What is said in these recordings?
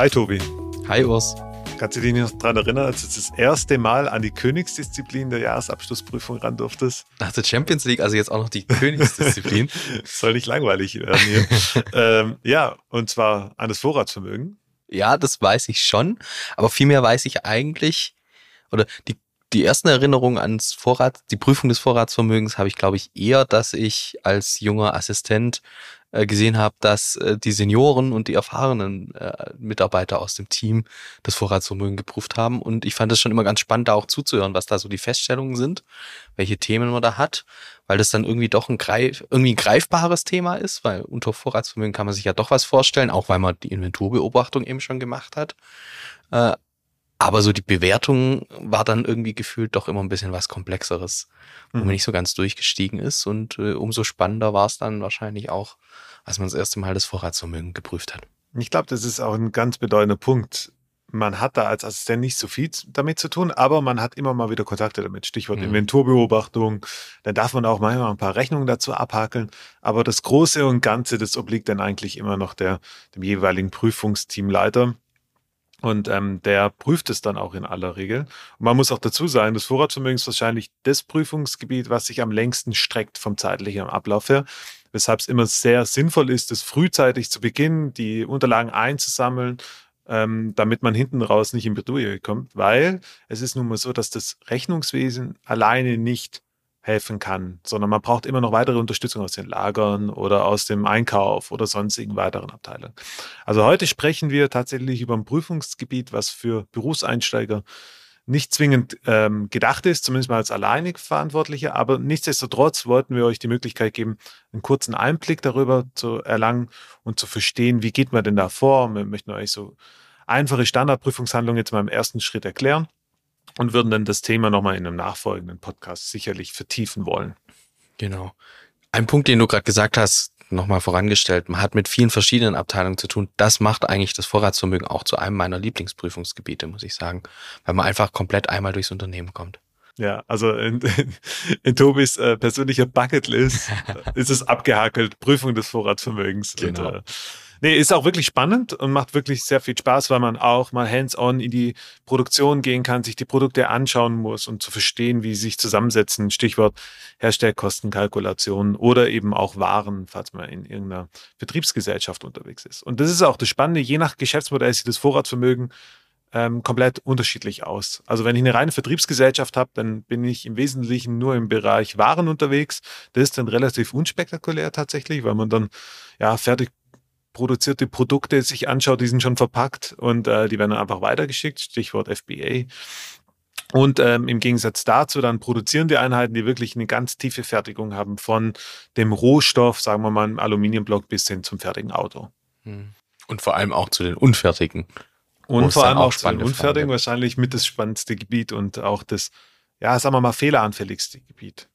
Hi Tobi. Hi Urs. Kannst du dich noch daran erinnern, als du das erste Mal an die Königsdisziplin der Jahresabschlussprüfung ran durftest? Nach der Champions League, also jetzt auch noch die Königsdisziplin. Soll nicht langweilig werden hier. ähm, ja, und zwar an das Vorratsvermögen. Ja, das weiß ich schon. Aber vielmehr weiß ich eigentlich, oder die, die ersten Erinnerungen ans Vorrat, die Prüfung des Vorratsvermögens habe ich, glaube ich, eher, dass ich als junger Assistent gesehen habe, dass äh, die Senioren und die erfahrenen äh, Mitarbeiter aus dem Team das Vorratsvermögen geprüft haben. Und ich fand es schon immer ganz spannend, da auch zuzuhören, was da so die Feststellungen sind, welche Themen man da hat, weil das dann irgendwie doch ein, greif, irgendwie ein greifbares Thema ist, weil unter Vorratsvermögen kann man sich ja doch was vorstellen, auch weil man die Inventurbeobachtung eben schon gemacht hat. Aber so die Bewertung war dann irgendwie gefühlt doch immer ein bisschen was Komplexeres, wo mhm. man nicht so ganz durchgestiegen ist. Und äh, umso spannender war es dann wahrscheinlich auch, als man das erste Mal das Vorratsvermögen geprüft hat. Ich glaube, das ist auch ein ganz bedeutender Punkt. Man hat da als Assistent nicht so viel damit zu tun, aber man hat immer mal wieder Kontakte damit. Stichwort mhm. Inventurbeobachtung. Dann darf man auch manchmal ein paar Rechnungen dazu abhakeln. Aber das Große und Ganze, das obliegt dann eigentlich immer noch der, dem jeweiligen Prüfungsteamleiter. Und ähm, der prüft es dann auch in aller Regel. Und man muss auch dazu sagen, das Vorratsvermögen ist wahrscheinlich das Prüfungsgebiet, was sich am längsten streckt vom zeitlichen Ablauf her. Weshalb es immer sehr sinnvoll ist, das frühzeitig zu beginnen, die Unterlagen einzusammeln, ähm, damit man hinten raus nicht in Bredouille kommt. Weil es ist nun mal so, dass das Rechnungswesen alleine nicht helfen kann, sondern man braucht immer noch weitere Unterstützung aus den Lagern oder aus dem Einkauf oder sonstigen weiteren Abteilungen. Also heute sprechen wir tatsächlich über ein Prüfungsgebiet, was für Berufseinsteiger nicht zwingend ähm, gedacht ist, zumindest mal als alleinig Verantwortliche, aber nichtsdestotrotz wollten wir euch die Möglichkeit geben, einen kurzen Einblick darüber zu erlangen und zu verstehen, wie geht man denn da vor. Wir möchten euch so einfache Standardprüfungshandlungen jetzt mal im ersten Schritt erklären und würden dann das Thema nochmal in einem nachfolgenden Podcast sicherlich vertiefen wollen. Genau. Ein Punkt, den du gerade gesagt hast, nochmal vorangestellt, man hat mit vielen verschiedenen Abteilungen zu tun. Das macht eigentlich das Vorratsvermögen auch zu einem meiner Lieblingsprüfungsgebiete, muss ich sagen, weil man einfach komplett einmal durchs Unternehmen kommt. Ja, also in, in, in Tobis äh, persönlicher Bucketlist ist es abgehakelt, Prüfung des Vorratsvermögens. Genau. Und, äh, Nee, ist auch wirklich spannend und macht wirklich sehr viel Spaß, weil man auch mal hands-on in die Produktion gehen kann, sich die Produkte anschauen muss und zu verstehen, wie sie sich zusammensetzen. Stichwort Herstellkostenkalkulation oder eben auch Waren, falls man in irgendeiner Betriebsgesellschaft unterwegs ist. Und das ist auch das Spannende, je nach Geschäftsmodell sieht das Vorratsvermögen ähm, komplett unterschiedlich aus. Also wenn ich eine reine Vertriebsgesellschaft habe, dann bin ich im Wesentlichen nur im Bereich Waren unterwegs. Das ist dann relativ unspektakulär tatsächlich, weil man dann ja fertig produzierte Produkte sich anschaut, die sind schon verpackt und äh, die werden dann einfach weitergeschickt, Stichwort FBA. Und ähm, im Gegensatz dazu dann produzieren die Einheiten, die wirklich eine ganz tiefe Fertigung haben, von dem Rohstoff, sagen wir mal, im Aluminiumblock bis hin zum fertigen Auto. Hm. Und vor allem auch zu den unfertigen. Und vor allem auch, auch zu den unfertigen, wahrscheinlich mit das spannendste Gebiet und auch das, ja, sagen wir mal, fehleranfälligste Gebiet.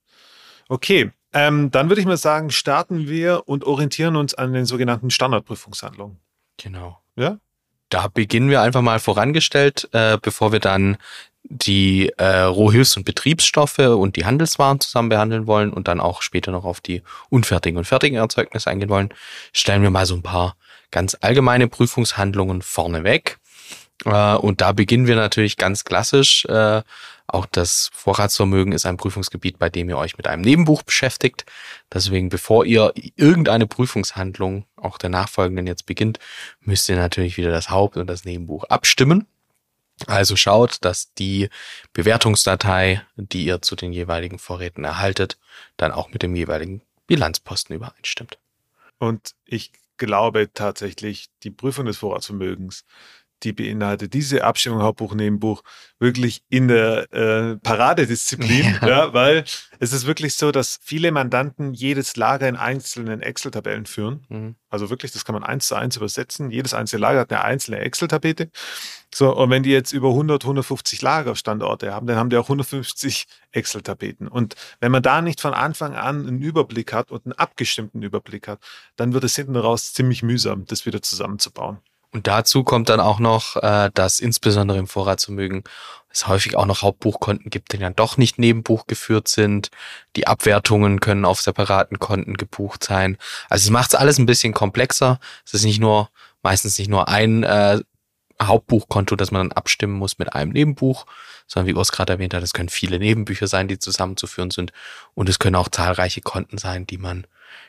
Okay, ähm, dann würde ich mal sagen, starten wir und orientieren uns an den sogenannten Standardprüfungshandlungen. Genau. Ja? Da beginnen wir einfach mal vorangestellt, äh, bevor wir dann die äh, Rohhilfs- und Betriebsstoffe und die Handelswaren zusammen behandeln wollen und dann auch später noch auf die unfertigen und fertigen Erzeugnisse eingehen wollen, stellen wir mal so ein paar ganz allgemeine Prüfungshandlungen vorneweg. Äh, und da beginnen wir natürlich ganz klassisch äh, auch das Vorratsvermögen ist ein Prüfungsgebiet, bei dem ihr euch mit einem Nebenbuch beschäftigt. Deswegen, bevor ihr irgendeine Prüfungshandlung, auch der nachfolgenden jetzt beginnt, müsst ihr natürlich wieder das Haupt- und das Nebenbuch abstimmen. Also schaut, dass die Bewertungsdatei, die ihr zu den jeweiligen Vorräten erhaltet, dann auch mit dem jeweiligen Bilanzposten übereinstimmt. Und ich glaube tatsächlich, die Prüfung des Vorratsvermögens, die beinhaltet diese Abstimmung Hauptbuch, Nebenbuch wirklich in der äh, Paradedisziplin, ja. ja. weil es ist wirklich so, dass viele Mandanten jedes Lager in einzelnen Excel-Tabellen führen. Mhm. Also wirklich, das kann man eins zu eins übersetzen. Jedes einzelne Lager hat eine einzelne Excel-Tabelle. So, und wenn die jetzt über 100, 150 Lagerstandorte haben, dann haben die auch 150 Excel-Tapeten. Und wenn man da nicht von Anfang an einen Überblick hat und einen abgestimmten Überblick hat, dann wird es hinten raus ziemlich mühsam, das wieder zusammenzubauen. Und dazu kommt dann auch noch, äh, dass insbesondere im Vorratsvermögen es häufig auch noch Hauptbuchkonten gibt, die dann doch nicht Nebenbuch geführt sind. Die Abwertungen können auf separaten Konten gebucht sein. Also es macht es alles ein bisschen komplexer. Es ist nicht nur, meistens nicht nur ein äh, Hauptbuchkonto, das man dann abstimmen muss mit einem Nebenbuch, sondern wie Urs gerade erwähnt hat, es können viele Nebenbücher sein, die zusammenzuführen sind. Und es können auch zahlreiche Konten sein, die man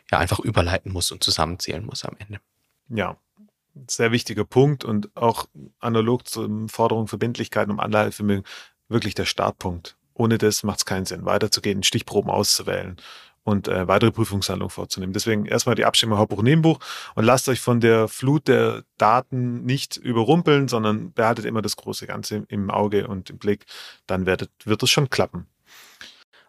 ja einfach überleiten muss und zusammenzählen muss am Ende. Ja, sehr wichtiger Punkt und auch analog zur Forderung Verbindlichkeiten um Anlagevermögen wirklich der Startpunkt. Ohne das macht es keinen Sinn, weiterzugehen, Stichproben auszuwählen und äh, weitere Prüfungshandlungen vorzunehmen. Deswegen erstmal die Abstimmung Hauptbuch Nebenbuch und lasst euch von der Flut der Daten nicht überrumpeln, sondern behaltet immer das große Ganze im Auge und im Blick. Dann werdet, wird es schon klappen.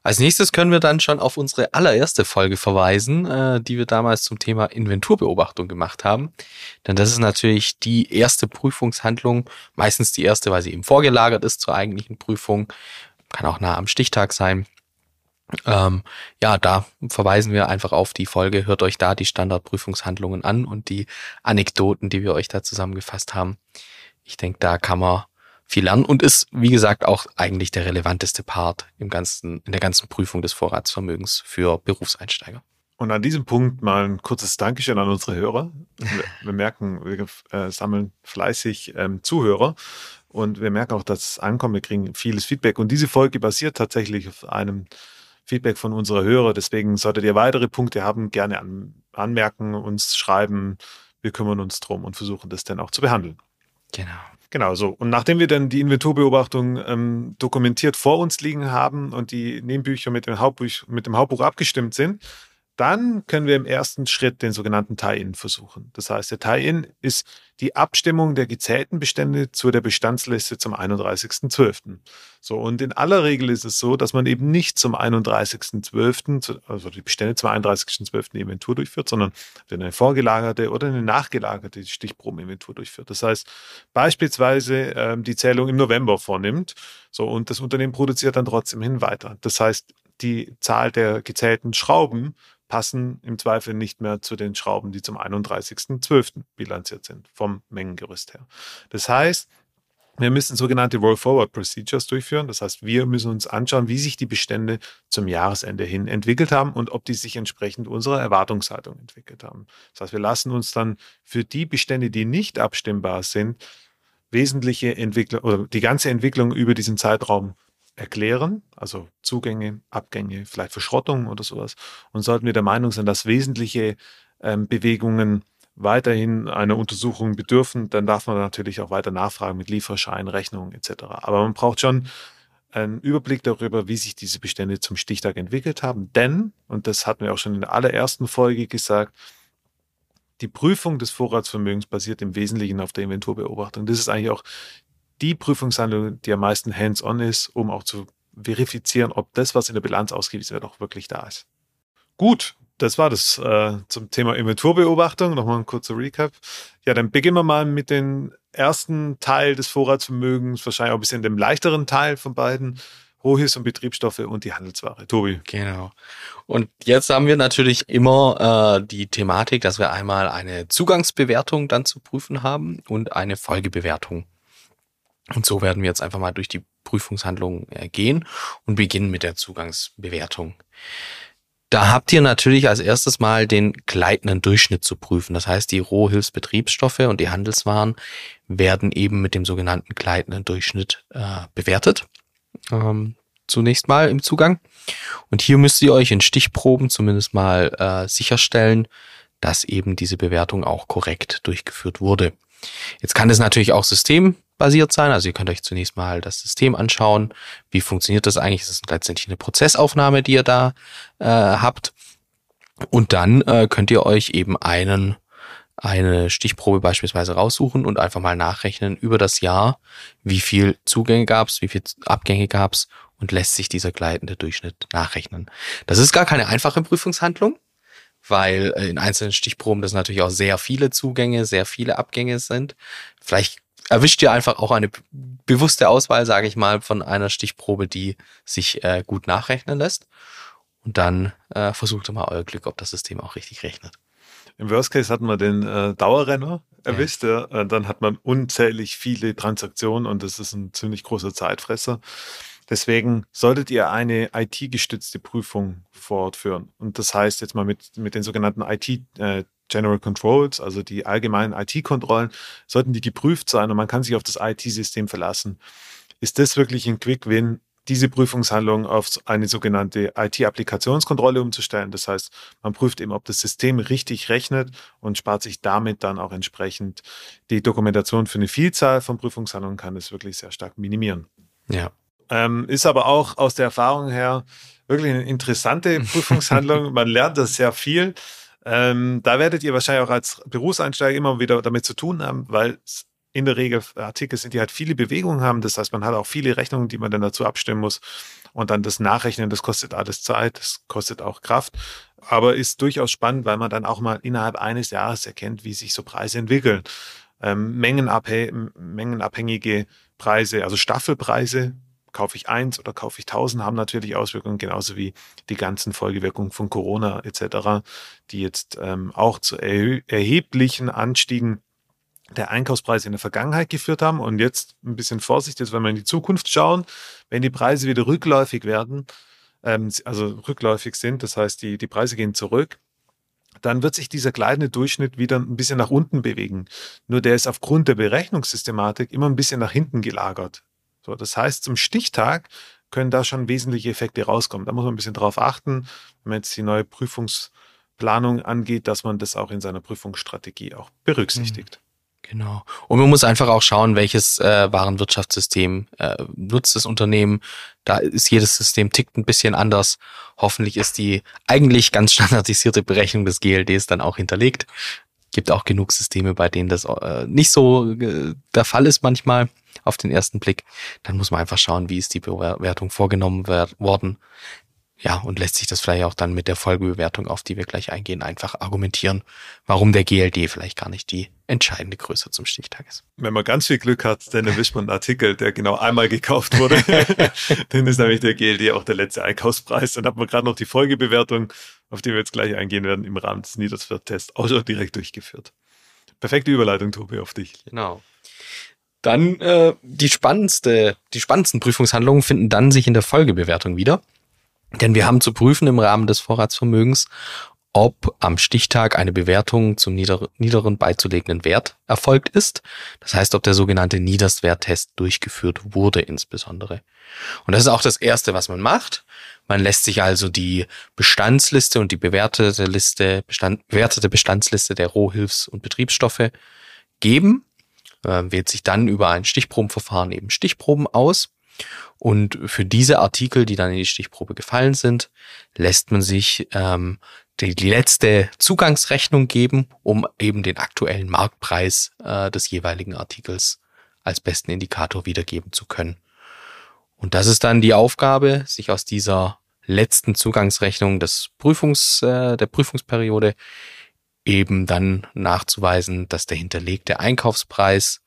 Als nächstes können wir dann schon auf unsere allererste Folge verweisen, äh, die wir damals zum Thema Inventurbeobachtung gemacht haben. Denn das ist natürlich die erste Prüfungshandlung, meistens die erste, weil sie eben vorgelagert ist zur eigentlichen Prüfung. Kann auch nah am Stichtag sein. Ähm, ja, da verweisen wir einfach auf die Folge. Hört euch da die Standardprüfungshandlungen an und die Anekdoten, die wir euch da zusammengefasst haben. Ich denke, da kann man viel lernen und ist, wie gesagt, auch eigentlich der relevanteste Part im ganzen, in der ganzen Prüfung des Vorratsvermögens für Berufseinsteiger. Und an diesem Punkt mal ein kurzes Dankeschön an unsere Hörer. Wir, wir merken, wir äh, sammeln fleißig ähm, Zuhörer und wir merken auch, dass es ankommt. Wir kriegen vieles Feedback und diese Folge basiert tatsächlich auf einem Feedback von unserer Hörer. Deswegen solltet ihr weitere Punkte haben, gerne an, anmerken, uns schreiben. Wir kümmern uns drum und versuchen das dann auch zu behandeln. Genau. Genau so. Und nachdem wir dann die Inventurbeobachtung ähm, dokumentiert vor uns liegen haben und die Nebenbücher mit dem Hauptbuch, mit dem Hauptbuch abgestimmt sind, dann können wir im ersten Schritt den sogenannten Tie-In versuchen. Das heißt, der Tie-In ist die Abstimmung der gezählten Bestände zu der Bestandsliste zum 31.12. So, und in aller Regel ist es so, dass man eben nicht zum 31.12., also die Bestände zum 31.12. die Inventur durchführt, sondern eine vorgelagerte oder eine nachgelagerte Stichprobeninventur durchführt. Das heißt, beispielsweise ähm, die Zählung im November vornimmt, so, und das Unternehmen produziert dann trotzdem hin weiter. Das heißt, die Zahl der gezählten Schrauben passen im Zweifel nicht mehr zu den Schrauben, die zum 31.12. bilanziert sind, vom Mengengerüst her. Das heißt, wir müssen sogenannte Roll-Forward Procedures durchführen. Das heißt, wir müssen uns anschauen, wie sich die Bestände zum Jahresende hin entwickelt haben und ob die sich entsprechend unserer Erwartungshaltung entwickelt haben. Das heißt, wir lassen uns dann für die Bestände, die nicht abstimmbar sind, wesentliche Entwicklung oder die ganze Entwicklung über diesen Zeitraum erklären, also Zugänge, Abgänge, vielleicht Verschrottung oder sowas. Und sollten wir der Meinung sein, dass wesentliche ähm, Bewegungen weiterhin einer Untersuchung bedürfen, dann darf man natürlich auch weiter nachfragen mit Lieferschein, Rechnungen etc. Aber man braucht schon einen Überblick darüber, wie sich diese Bestände zum Stichtag entwickelt haben. Denn, und das hatten wir auch schon in der allerersten Folge gesagt, die Prüfung des Vorratsvermögens basiert im Wesentlichen auf der Inventurbeobachtung. Das ist eigentlich auch die Prüfungshandlung, die am meisten hands-on ist, um auch zu verifizieren, ob das, was in der Bilanz ausgewiesen wird, auch wirklich da ist. Gut, das war das äh, zum Thema Inventurbeobachtung. Nochmal ein kurzer Recap. Ja, dann beginnen wir mal mit dem ersten Teil des Vorratsvermögens, wahrscheinlich auch ein bisschen dem leichteren Teil von beiden. Rohhis und Betriebsstoffe und die Handelsware. Tobi. Genau. Und jetzt haben wir natürlich immer äh, die Thematik, dass wir einmal eine Zugangsbewertung dann zu prüfen haben und eine Folgebewertung. Und so werden wir jetzt einfach mal durch die Prüfungshandlungen äh, gehen und beginnen mit der Zugangsbewertung. Da habt ihr natürlich als erstes mal den gleitenden Durchschnitt zu prüfen. Das heißt, die Rohhilfsbetriebsstoffe und die Handelswaren werden eben mit dem sogenannten gleitenden Durchschnitt äh, bewertet. Ähm, zunächst mal im Zugang. Und hier müsst ihr euch in Stichproben zumindest mal äh, sicherstellen, dass eben diese Bewertung auch korrekt durchgeführt wurde. Jetzt kann es natürlich auch systembasiert sein. Also ihr könnt euch zunächst mal das System anschauen. Wie funktioniert das eigentlich? Es ist letztendlich eine Prozessaufnahme, die ihr da äh, habt. Und dann äh, könnt ihr euch eben einen eine Stichprobe beispielsweise raussuchen und einfach mal nachrechnen über das Jahr, wie viel Zugänge gab es, wie viel Abgänge gab es und lässt sich dieser gleitende Durchschnitt nachrechnen. Das ist gar keine einfache Prüfungshandlung, weil in einzelnen Stichproben das natürlich auch sehr viele Zugänge, sehr viele Abgänge sind. Vielleicht erwischt ihr einfach auch eine bewusste Auswahl, sage ich mal, von einer Stichprobe, die sich äh, gut nachrechnen lässt. Und dann äh, versucht ihr mal euer Glück, ob das System auch richtig rechnet. Im Worst Case hatten wir den äh, Dauerrenner erwischt. Ja. Ja. Dann hat man unzählig viele Transaktionen und das ist ein ziemlich großer Zeitfresser. Deswegen solltet ihr eine IT-gestützte Prüfung fortführen. Und das heißt jetzt mal mit, mit den sogenannten IT äh, General Controls, also die allgemeinen IT-Kontrollen, sollten die geprüft sein und man kann sich auf das IT-System verlassen. Ist das wirklich ein Quick-Win? diese Prüfungshandlung auf eine sogenannte IT-Applikationskontrolle umzustellen. Das heißt, man prüft eben, ob das System richtig rechnet und spart sich damit dann auch entsprechend die Dokumentation für eine Vielzahl von Prüfungshandlungen, kann es wirklich sehr stark minimieren. Ja. Ähm, ist aber auch aus der Erfahrung her wirklich eine interessante Prüfungshandlung. Man lernt das sehr viel. Ähm, da werdet ihr wahrscheinlich auch als Berufseinsteiger immer wieder damit zu tun haben, weil es in der Regel Artikel sind, die halt viele Bewegungen haben. Das heißt, man hat auch viele Rechnungen, die man dann dazu abstimmen muss. Und dann das Nachrechnen, das kostet alles Zeit, das kostet auch Kraft. Aber ist durchaus spannend, weil man dann auch mal innerhalb eines Jahres erkennt, wie sich so Preise entwickeln. Ähm, mengenabhä mengenabhängige Preise, also Staffelpreise, kaufe ich eins oder kaufe ich tausend, haben natürlich Auswirkungen, genauso wie die ganzen Folgewirkungen von Corona etc., die jetzt ähm, auch zu erheblichen Anstiegen der Einkaufspreise in der Vergangenheit geführt haben. Und jetzt ein bisschen Vorsicht, jetzt wenn wir in die Zukunft schauen, wenn die Preise wieder rückläufig werden, ähm, also rückläufig sind, das heißt, die, die Preise gehen zurück, dann wird sich dieser kleine Durchschnitt wieder ein bisschen nach unten bewegen. Nur der ist aufgrund der Berechnungssystematik immer ein bisschen nach hinten gelagert. So, das heißt, zum Stichtag können da schon wesentliche Effekte rauskommen. Da muss man ein bisschen drauf achten, wenn man jetzt die neue Prüfungsplanung angeht, dass man das auch in seiner Prüfungsstrategie auch berücksichtigt. Mhm. Genau. Und man muss einfach auch schauen, welches äh, Warenwirtschaftssystem äh, nutzt das Unternehmen. Da ist jedes System tickt ein bisschen anders. Hoffentlich ist die eigentlich ganz standardisierte Berechnung des GLDs dann auch hinterlegt. Gibt auch genug Systeme, bei denen das äh, nicht so äh, der Fall ist manchmal auf den ersten Blick. Dann muss man einfach schauen, wie ist die Bewertung vorgenommen worden ja, und lässt sich das vielleicht auch dann mit der Folgebewertung, auf die wir gleich eingehen, einfach argumentieren, warum der GLD vielleicht gar nicht die entscheidende Größe zum Stichtag ist. Wenn man ganz viel Glück hat, dann erwischt man einen Artikel, der genau einmal gekauft wurde. dann ist nämlich der GLD auch der letzte Einkaufspreis. Dann hat man gerade noch die Folgebewertung, auf die wir jetzt gleich eingehen werden, im Rahmen des Niederswert-Tests auch schon direkt durchgeführt. Perfekte Überleitung, Tobi, auf dich. Genau. Dann äh, die spannendste, die spannendsten Prüfungshandlungen finden dann sich in der Folgebewertung wieder. Denn wir haben zu prüfen im Rahmen des Vorratsvermögens, ob am Stichtag eine Bewertung zum niederen beizulegenden Wert erfolgt ist. Das heißt, ob der sogenannte Niederstwerttest durchgeführt wurde insbesondere. Und das ist auch das Erste, was man macht. Man lässt sich also die Bestandsliste und die bewertete Liste, Bestand, bewertete Bestandsliste der Rohhilfs- und Betriebsstoffe geben, äh, wählt sich dann über ein Stichprobenverfahren eben Stichproben aus und für diese Artikel, die dann in die Stichprobe gefallen sind, lässt man sich ähm, die, die letzte Zugangsrechnung geben, um eben den aktuellen Marktpreis äh, des jeweiligen Artikels als besten Indikator wiedergeben zu können. Und das ist dann die Aufgabe, sich aus dieser letzten Zugangsrechnung des Prüfungs, äh, der Prüfungsperiode eben dann nachzuweisen, dass der hinterlegte Einkaufspreis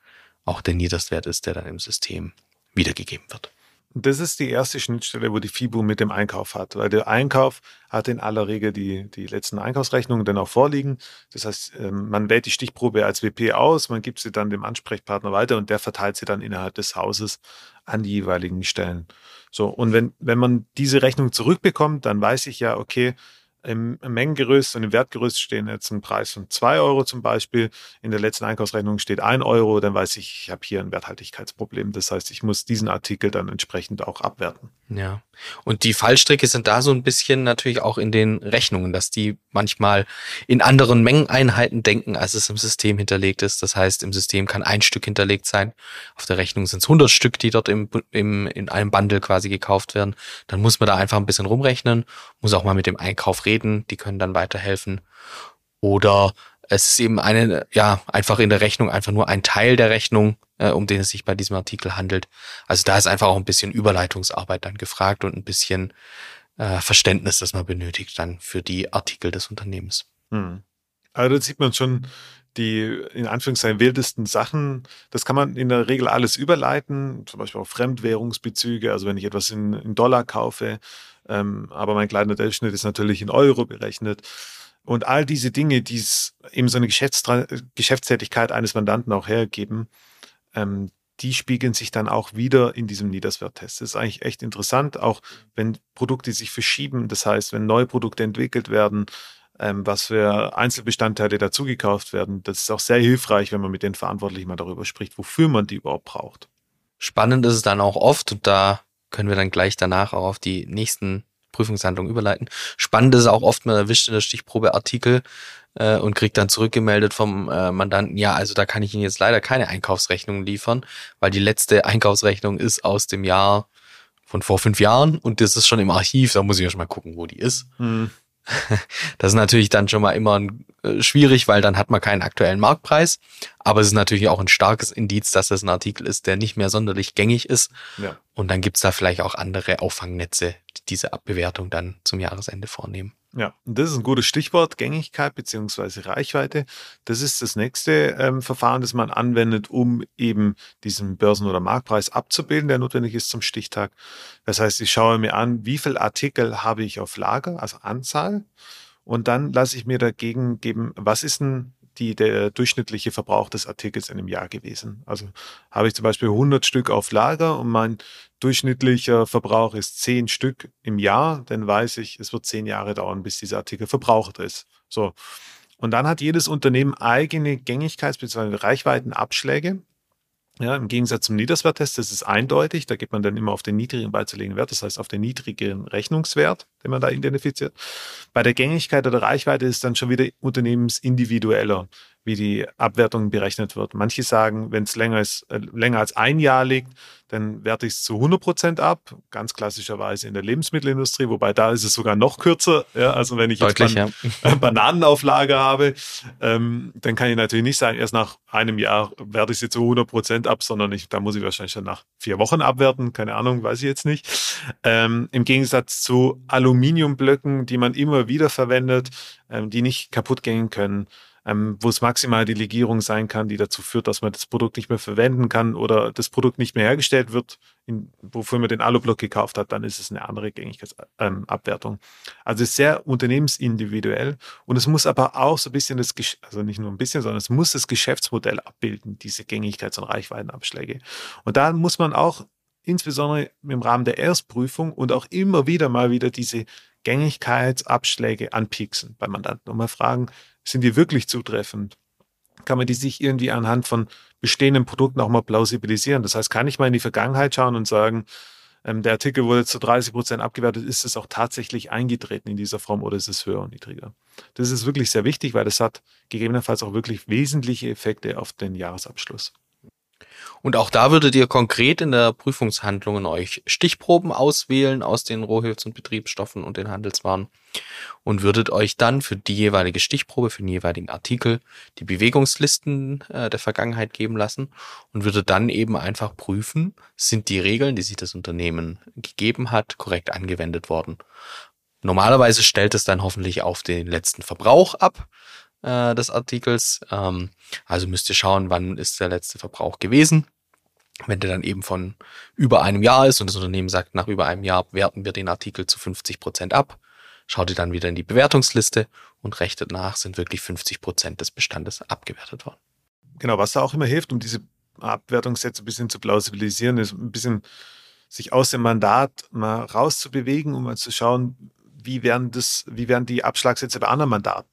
auch der Niederstwert ist, der dann im System wiedergegeben wird. Das ist die erste Schnittstelle, wo die FIBU mit dem Einkauf hat, weil der Einkauf hat in aller Regel die, die letzten Einkaufsrechnungen dann auch vorliegen. Das heißt, ähm, man wählt die Stichprobe als WP aus, man gibt sie dann dem Ansprechpartner weiter und der verteilt sie dann innerhalb des Hauses an die jeweiligen Stellen. So, und wenn, wenn man diese Rechnung zurückbekommt, dann weiß ich ja, okay, im Mengengerüst und im Wertgerüst stehen jetzt ein Preis von zwei Euro zum Beispiel. In der letzten Einkaufsrechnung steht ein Euro. Dann weiß ich, ich habe hier ein Werthaltigkeitsproblem. Das heißt, ich muss diesen Artikel dann entsprechend auch abwerten. Ja. Und die Fallstricke sind da so ein bisschen natürlich auch in den Rechnungen, dass die manchmal in anderen Mengeneinheiten denken, als es im System hinterlegt ist. Das heißt, im System kann ein Stück hinterlegt sein. Auf der Rechnung sind es 100 Stück, die dort im, im, in einem Bundle quasi gekauft werden. Dann muss man da einfach ein bisschen rumrechnen, muss auch mal mit dem Einkauf reden. Die können dann weiterhelfen. Oder es ist eben eine, ja, einfach in der Rechnung einfach nur ein Teil der Rechnung, äh, um den es sich bei diesem Artikel handelt. Also da ist einfach auch ein bisschen Überleitungsarbeit dann gefragt und ein bisschen äh, Verständnis, das man benötigt dann für die Artikel des Unternehmens. Hm. Also da sieht man schon die in Anführungszeichen wildesten Sachen. Das kann man in der Regel alles überleiten, zum Beispiel auch Fremdwährungsbezüge, also wenn ich etwas in, in Dollar kaufe, ähm, aber mein kleiner Durchschnitt ist natürlich in Euro berechnet. Und all diese Dinge, die es eben so eine Geschäftstätigkeit eines Mandanten auch hergeben, ähm, die spiegeln sich dann auch wieder in diesem Niederswerttest. Das ist eigentlich echt interessant, auch wenn Produkte sich verschieben. Das heißt, wenn neue Produkte entwickelt werden, ähm, was für Einzelbestandteile dazugekauft werden, das ist auch sehr hilfreich, wenn man mit den Verantwortlichen mal darüber spricht, wofür man die überhaupt braucht. Spannend ist es dann auch oft, und da können wir dann gleich danach auch auf die nächsten Prüfungshandlungen überleiten. Spannend ist auch oft, man erwischt in der Stichprobe Artikel äh, und kriegt dann zurückgemeldet vom äh, Mandanten, ja, also da kann ich Ihnen jetzt leider keine Einkaufsrechnung liefern, weil die letzte Einkaufsrechnung ist aus dem Jahr von vor fünf Jahren und das ist schon im Archiv, da muss ich ja schon mal gucken, wo die ist. Hm. Das ist natürlich dann schon mal immer äh, schwierig, weil dann hat man keinen aktuellen Marktpreis. Aber es ist natürlich auch ein starkes Indiz, dass das ein Artikel ist, der nicht mehr sonderlich gängig ist. Ja. Und dann gibt's da vielleicht auch andere Auffangnetze, die diese Abbewertung dann zum Jahresende vornehmen. Ja, das ist ein gutes Stichwort, Gängigkeit beziehungsweise Reichweite. Das ist das nächste ähm, Verfahren, das man anwendet, um eben diesen Börsen- oder Marktpreis abzubilden, der notwendig ist zum Stichtag. Das heißt, ich schaue mir an, wie viel Artikel habe ich auf Lager, also Anzahl, und dann lasse ich mir dagegen geben, was ist denn die, der durchschnittliche Verbrauch des Artikels in einem Jahr gewesen. Also habe ich zum Beispiel 100 Stück auf Lager und mein durchschnittlicher Verbrauch ist 10 Stück im Jahr, dann weiß ich, es wird 10 Jahre dauern, bis dieser Artikel verbraucht ist. So. Und dann hat jedes Unternehmen eigene Gängigkeits- bzw. Reichweitenabschläge. Ja, Im Gegensatz zum Niederswerttest, das ist eindeutig, da geht man dann immer auf den niedrigen beizulegenden Wert, das heißt auf den niedrigen Rechnungswert, den man da identifiziert. Bei der Gängigkeit oder Reichweite ist dann schon wieder unternehmensindividueller wie die Abwertung berechnet wird. Manche sagen, wenn es länger, ist, äh, länger als ein Jahr liegt, dann werte ich es zu 100 Prozent ab. Ganz klassischerweise in der Lebensmittelindustrie, wobei da ist es sogar noch kürzer. Ja, also wenn ich Deutlich, jetzt Ban ja. Bananenauflage habe, ähm, dann kann ich natürlich nicht sagen, erst nach einem Jahr werte ich sie zu 100 Prozent ab, sondern ich, da muss ich wahrscheinlich schon nach vier Wochen abwerten. Keine Ahnung, weiß ich jetzt nicht. Ähm, Im Gegensatz zu Aluminiumblöcken, die man immer wieder verwendet, ähm, die nicht kaputt gehen können ähm, wo es maximal die Legierung sein kann, die dazu führt, dass man das Produkt nicht mehr verwenden kann oder das Produkt nicht mehr hergestellt wird, in, wofür man den Alublock gekauft hat, dann ist es eine andere Gängigkeitsabwertung. Ähm, also es ist sehr unternehmensindividuell und es muss aber auch so ein bisschen das, also nicht nur ein bisschen, sondern es muss das Geschäftsmodell abbilden, diese Gängigkeits- und Reichweitenabschläge. Und da muss man auch insbesondere im Rahmen der Erstprüfung und auch immer wieder mal wieder diese Gängigkeitsabschläge anpieksen bei Mandanten und mal fragen, sind die wirklich zutreffend? Kann man die sich irgendwie anhand von bestehenden Produkten auch mal plausibilisieren? Das heißt, kann ich mal in die Vergangenheit schauen und sagen, ähm, der Artikel wurde zu 30 Prozent abgewertet, ist es auch tatsächlich eingetreten in dieser Form oder ist es höher und niedriger? Das ist wirklich sehr wichtig, weil das hat gegebenenfalls auch wirklich wesentliche Effekte auf den Jahresabschluss. Und auch da würdet ihr konkret in der Prüfungshandlungen euch Stichproben auswählen aus den Rohhilfs- und Betriebsstoffen und den Handelswaren und würdet euch dann für die jeweilige Stichprobe, für den jeweiligen Artikel die Bewegungslisten äh, der Vergangenheit geben lassen und würdet dann eben einfach prüfen, sind die Regeln, die sich das Unternehmen gegeben hat, korrekt angewendet worden. Normalerweise stellt es dann hoffentlich auf den letzten Verbrauch ab äh, des Artikels. Ähm, also müsst ihr schauen, wann ist der letzte Verbrauch gewesen. Wenn der dann eben von über einem Jahr ist und das Unternehmen sagt, nach über einem Jahr werten wir den Artikel zu 50 Prozent ab, schaut ihr dann wieder in die Bewertungsliste und rechnet nach, sind wirklich 50 Prozent des Bestandes abgewertet worden. Genau, was da auch immer hilft, um diese Abwertungssätze ein bisschen zu plausibilisieren, ist ein bisschen sich aus dem Mandat mal rauszubewegen, um mal zu schauen, wie werden das, wie werden die Abschlagssätze bei anderen Mandaten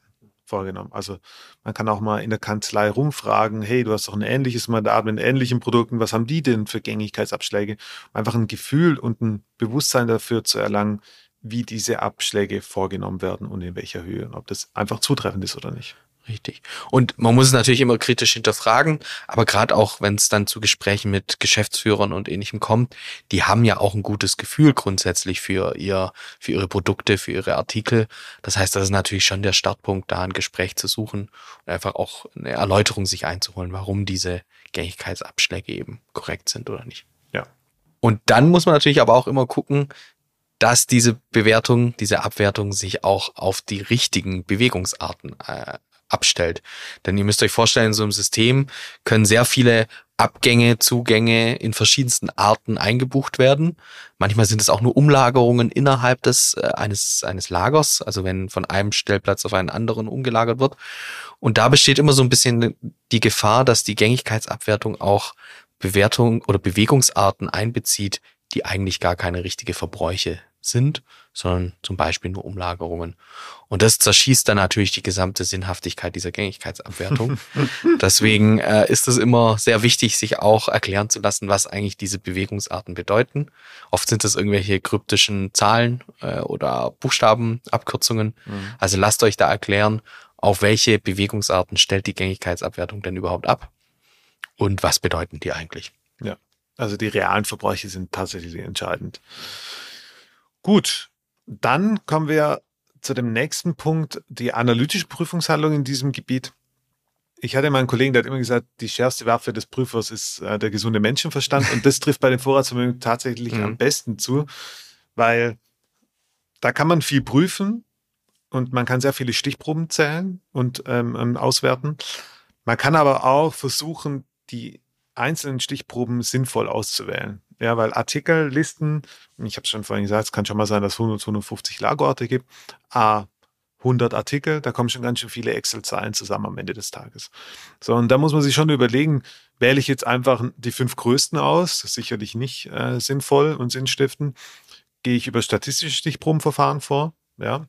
vorgenommen. Also man kann auch mal in der Kanzlei rumfragen, hey, du hast doch ein ähnliches Mandat mit ähnlichen Produkten, was haben die denn für Gängigkeitsabschläge? Einfach ein Gefühl und ein Bewusstsein dafür zu erlangen, wie diese Abschläge vorgenommen werden und in welcher Höhe und ob das einfach zutreffend ist oder nicht. Richtig. Und man muss es natürlich immer kritisch hinterfragen, aber gerade auch, wenn es dann zu Gesprächen mit Geschäftsführern und ähnlichem kommt, die haben ja auch ein gutes Gefühl grundsätzlich für ihr, für ihre Produkte, für ihre Artikel. Das heißt, das ist natürlich schon der Startpunkt, da ein Gespräch zu suchen und einfach auch eine Erläuterung sich einzuholen, warum diese Gängigkeitsabschläge eben korrekt sind oder nicht. Ja. Und dann muss man natürlich aber auch immer gucken, dass diese Bewertung, diese Abwertung sich auch auf die richtigen Bewegungsarten äh, abstellt. Denn ihr müsst euch vorstellen, in so einem System können sehr viele Abgänge, Zugänge in verschiedensten Arten eingebucht werden. Manchmal sind es auch nur Umlagerungen innerhalb des äh, eines eines Lagers, also wenn von einem Stellplatz auf einen anderen umgelagert wird. Und da besteht immer so ein bisschen die Gefahr, dass die Gängigkeitsabwertung auch Bewertung oder Bewegungsarten einbezieht, die eigentlich gar keine richtige Verbräuche sind, sondern zum Beispiel nur Umlagerungen. Und das zerschießt dann natürlich die gesamte Sinnhaftigkeit dieser Gängigkeitsabwertung. Deswegen äh, ist es immer sehr wichtig, sich auch erklären zu lassen, was eigentlich diese Bewegungsarten bedeuten. Oft sind das irgendwelche kryptischen Zahlen äh, oder Buchstabenabkürzungen. Mhm. Also lasst euch da erklären, auf welche Bewegungsarten stellt die Gängigkeitsabwertung denn überhaupt ab und was bedeuten die eigentlich. Ja, also die realen Verbräuche sind tatsächlich entscheidend. Gut, dann kommen wir zu dem nächsten Punkt, die analytische Prüfungshandlung in diesem Gebiet. Ich hatte meinen Kollegen, der hat immer gesagt, die schärfste Waffe des Prüfers ist äh, der gesunde Menschenverstand. Und das trifft bei den Vorratsvermögen tatsächlich mhm. am besten zu, weil da kann man viel prüfen und man kann sehr viele Stichproben zählen und ähm, ähm auswerten. Man kann aber auch versuchen, die einzelnen Stichproben sinnvoll auszuwählen. Ja, weil Artikellisten, ich habe es schon vorhin gesagt, es kann schon mal sein, dass es 100, 150 Lagerorte gibt. A, 100 Artikel, da kommen schon ganz schön viele Excel-Zahlen zusammen am Ende des Tages. So, und da muss man sich schon überlegen, wähle ich jetzt einfach die fünf größten aus, sicherlich nicht äh, sinnvoll und sinnstiftend. Gehe ich über statistische Stichprobenverfahren vor, ja,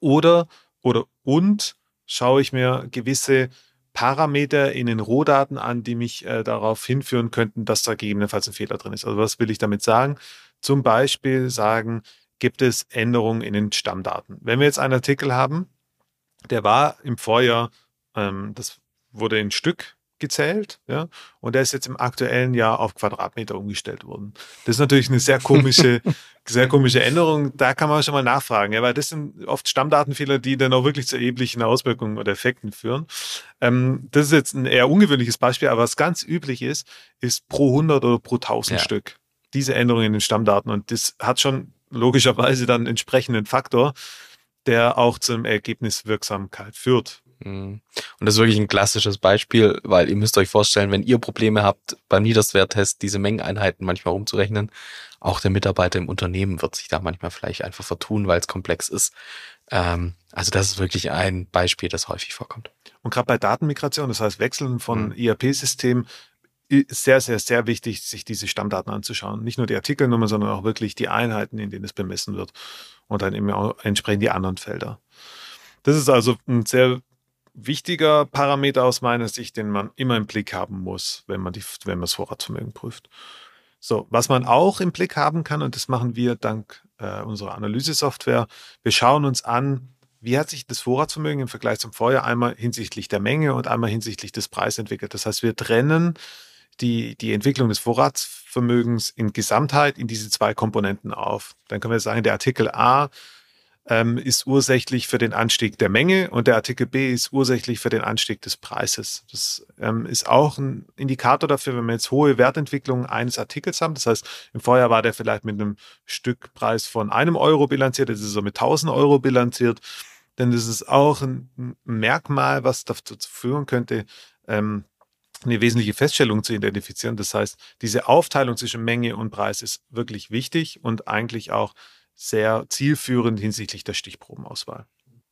oder, oder, und schaue ich mir gewisse Parameter in den Rohdaten an, die mich äh, darauf hinführen könnten, dass da gegebenenfalls ein Fehler drin ist. Also was will ich damit sagen? Zum Beispiel sagen, gibt es Änderungen in den Stammdaten. Wenn wir jetzt einen Artikel haben, der war im Vorjahr, ähm, das wurde in Stück gezählt, ja, und der ist jetzt im aktuellen Jahr auf Quadratmeter umgestellt worden. Das ist natürlich eine sehr komische, sehr komische Änderung. Da kann man schon mal nachfragen, ja, weil das sind oft Stammdatenfehler, die dann auch wirklich zu erheblichen Auswirkungen oder Effekten führen. Ähm, das ist jetzt ein eher ungewöhnliches Beispiel, aber was ganz üblich ist, ist pro 100 oder pro 1000 ja. Stück diese Änderungen in den Stammdaten und das hat schon logischerweise dann entsprechenden Faktor, der auch zum Ergebniswirksamkeit führt. Mhm. Und das ist wirklich ein klassisches Beispiel, weil ihr müsst euch vorstellen, wenn ihr Probleme habt, beim Niederswerttest diese Mengeneinheiten manchmal umzurechnen, auch der Mitarbeiter im Unternehmen wird sich da manchmal vielleicht einfach vertun, weil es komplex ist. Ähm, also das ist wirklich ein Beispiel, das häufig vorkommt. Und gerade bei Datenmigration, das heißt Wechseln von mhm. ERP-Systemen, ist sehr, sehr, sehr wichtig, sich diese Stammdaten anzuschauen. Nicht nur die Artikelnummer, sondern auch wirklich die Einheiten, in denen es bemessen wird und dann eben auch entsprechend die anderen Felder. Das ist also ein sehr wichtiger Parameter aus meiner Sicht, den man immer im Blick haben muss, wenn man, die, wenn man das Vorratsvermögen prüft. So, was man auch im Blick haben kann, und das machen wir dank äh, unserer Analysesoftware, wir schauen uns an, wie hat sich das Vorratsvermögen im Vergleich zum Vorjahr einmal hinsichtlich der Menge und einmal hinsichtlich des Preises entwickelt. Das heißt, wir trennen die, die Entwicklung des Vorratsvermögens in Gesamtheit in diese zwei Komponenten auf. Dann können wir sagen, der Artikel A ähm, ist ursächlich für den Anstieg der Menge und der Artikel B ist ursächlich für den Anstieg des Preises. Das ähm, ist auch ein Indikator dafür, wenn wir jetzt hohe Wertentwicklungen eines Artikels haben. Das heißt, im Vorjahr war der vielleicht mit einem Stückpreis von einem Euro bilanziert, jetzt ist er so mit 1000 Euro bilanziert. Denn das ist auch ein Merkmal, was dazu führen könnte, ähm, eine wesentliche Feststellung zu identifizieren. Das heißt, diese Aufteilung zwischen Menge und Preis ist wirklich wichtig und eigentlich auch sehr zielführend hinsichtlich der Stichprobenauswahl.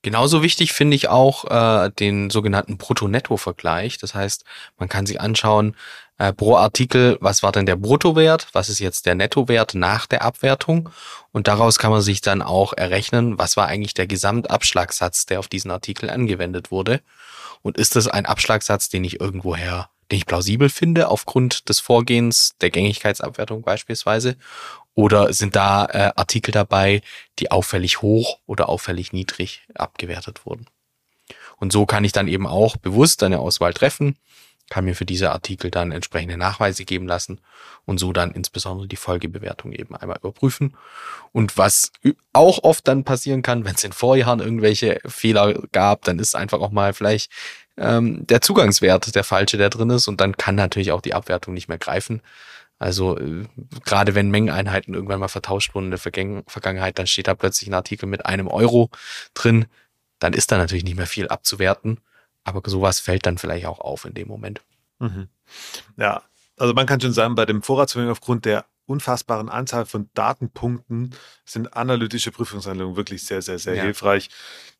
Genauso wichtig finde ich auch äh, den sogenannten Brutto-Netto-Vergleich. Das heißt, man kann sich anschauen, äh, pro Artikel, was war denn der Bruttowert, was ist jetzt der Nettowert nach der Abwertung und daraus kann man sich dann auch errechnen, was war eigentlich der Gesamtabschlagssatz, der auf diesen Artikel angewendet wurde und ist das ein Abschlagssatz, den ich irgendwoher den ich plausibel finde aufgrund des Vorgehens der Gängigkeitsabwertung beispielsweise oder sind da äh, Artikel dabei, die auffällig hoch oder auffällig niedrig abgewertet wurden? Und so kann ich dann eben auch bewusst eine Auswahl treffen, kann mir für diese Artikel dann entsprechende Nachweise geben lassen und so dann insbesondere die Folgebewertung eben einmal überprüfen. Und was auch oft dann passieren kann, wenn es in Vorjahren irgendwelche Fehler gab, dann ist einfach auch mal vielleicht ähm, der Zugangswert der falsche, der drin ist und dann kann natürlich auch die Abwertung nicht mehr greifen. Also äh, gerade wenn Mengeneinheiten irgendwann mal vertauscht wurden in der Vergäng Vergangenheit, dann steht da plötzlich ein Artikel mit einem Euro drin, dann ist da natürlich nicht mehr viel abzuwerten. Aber sowas fällt dann vielleicht auch auf in dem Moment. Mhm. Ja, also man kann schon sagen, bei dem Vorratsvermögen aufgrund der unfassbaren Anzahl von Datenpunkten sind analytische Prüfungshandlungen wirklich sehr, sehr, sehr ja. hilfreich.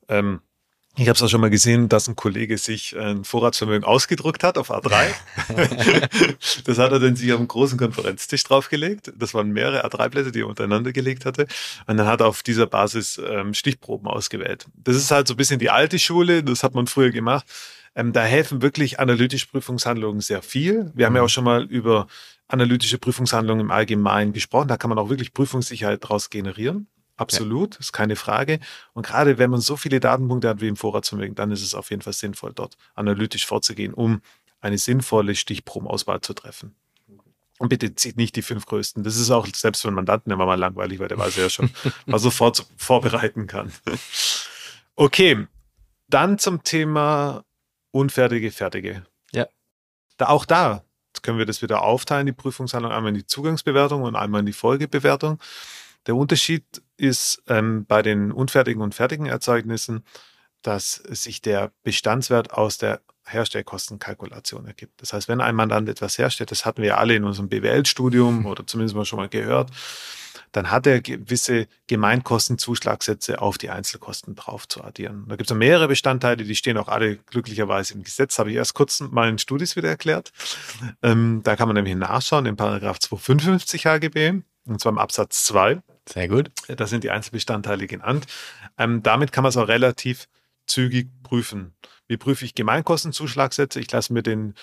Ähm, ich habe es auch schon mal gesehen, dass ein Kollege sich ein Vorratsvermögen ausgedruckt hat auf A3. das hat er dann sich auf einem großen Konferenztisch draufgelegt. Das waren mehrere A3-Blätter, die er untereinander gelegt hatte. Und dann hat er auf dieser Basis ähm, Stichproben ausgewählt. Das ist halt so ein bisschen die alte Schule. Das hat man früher gemacht. Ähm, da helfen wirklich analytische Prüfungshandlungen sehr viel. Wir haben ja mhm. auch schon mal über analytische Prüfungshandlungen im Allgemeinen gesprochen. Da kann man auch wirklich Prüfungssicherheit daraus generieren. Absolut, ja. ist keine Frage. Und gerade wenn man so viele Datenpunkte hat wie im Vorratsvermögen, dann ist es auf jeden Fall sinnvoll, dort analytisch vorzugehen, um eine sinnvolle Stichprobenauswahl zu treffen. Und bitte zieht nicht die fünf größten. Das ist auch selbst für einen Mandanten immer mal langweilig, weil der weiß ja schon, was sofort vorbereiten kann. Okay, dann zum Thema unfertige, fertige. Ja. Da, auch da können wir das wieder aufteilen, die Prüfungshandlung, einmal in die Zugangsbewertung und einmal in die Folgebewertung. Der Unterschied ist ähm, bei den unfertigen und fertigen Erzeugnissen, dass sich der Bestandswert aus der Herstellkostenkalkulation ergibt. Das heißt, wenn ein Mandant etwas herstellt, das hatten wir ja alle in unserem BWL-Studium oder zumindest mal schon mal gehört, dann hat er gewisse Gemeinkostenzuschlagsätze auf die Einzelkosten drauf zu addieren. Da gibt es mehrere Bestandteile, die stehen auch alle glücklicherweise im Gesetz, habe ich erst kurz mal in Studis wieder erklärt. Ähm, da kann man nämlich nachschauen, in Paragraph 255 HGB, und zwar im Absatz 2. Sehr gut. Da sind die Einzelbestandteile genannt. Ähm, damit kann man es auch relativ zügig prüfen. Wie prüfe ich Gemeinkostenzuschlagsätze? Ich lasse mir den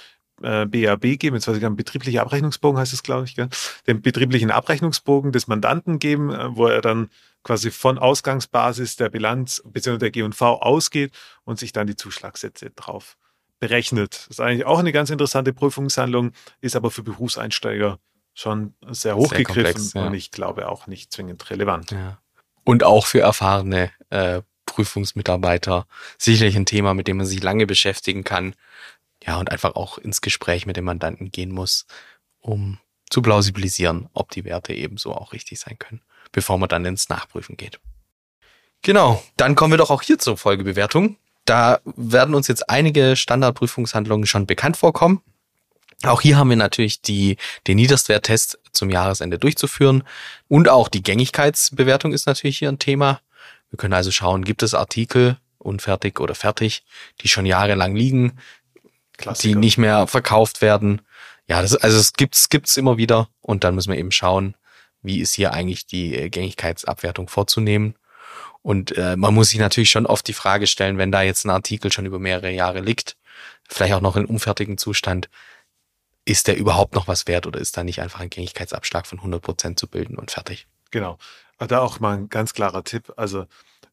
äh, BAB geben, jetzt weiß ich gar nicht, betrieblicher Abrechnungsbogen heißt es, glaube ich, gell? den betrieblichen Abrechnungsbogen des Mandanten geben, äh, wo er dann quasi von Ausgangsbasis der Bilanz bzw. der G&V ausgeht und sich dann die Zuschlagsätze drauf berechnet. Das ist eigentlich auch eine ganz interessante Prüfungshandlung, ist aber für Berufseinsteiger schon sehr hochgegriffen sehr ja. und ich glaube auch nicht zwingend relevant. Ja. Und auch für erfahrene äh, Prüfungsmitarbeiter sicherlich ein Thema, mit dem man sich lange beschäftigen kann. Ja, und einfach auch ins Gespräch mit dem Mandanten gehen muss, um zu plausibilisieren, ob die Werte ebenso auch richtig sein können, bevor man dann ins Nachprüfen geht. Genau, dann kommen wir doch auch hier zur Folgebewertung. Da werden uns jetzt einige Standardprüfungshandlungen schon bekannt vorkommen. Auch hier haben wir natürlich die, den Niederstwerttest zum Jahresende durchzuführen. Und auch die Gängigkeitsbewertung ist natürlich hier ein Thema. Wir können also schauen, gibt es Artikel, unfertig oder fertig, die schon jahrelang liegen, Klassiker. die nicht mehr verkauft werden. Ja, das, also es gibt's, gibt's immer wieder. Und dann müssen wir eben schauen, wie ist hier eigentlich die Gängigkeitsabwertung vorzunehmen. Und äh, man muss sich natürlich schon oft die Frage stellen, wenn da jetzt ein Artikel schon über mehrere Jahre liegt, vielleicht auch noch in unfertigen Zustand, ist der überhaupt noch was wert oder ist da nicht einfach ein Gängigkeitsabschlag von 100 Prozent zu bilden und fertig? Genau. Da auch mal ein ganz klarer Tipp. Also,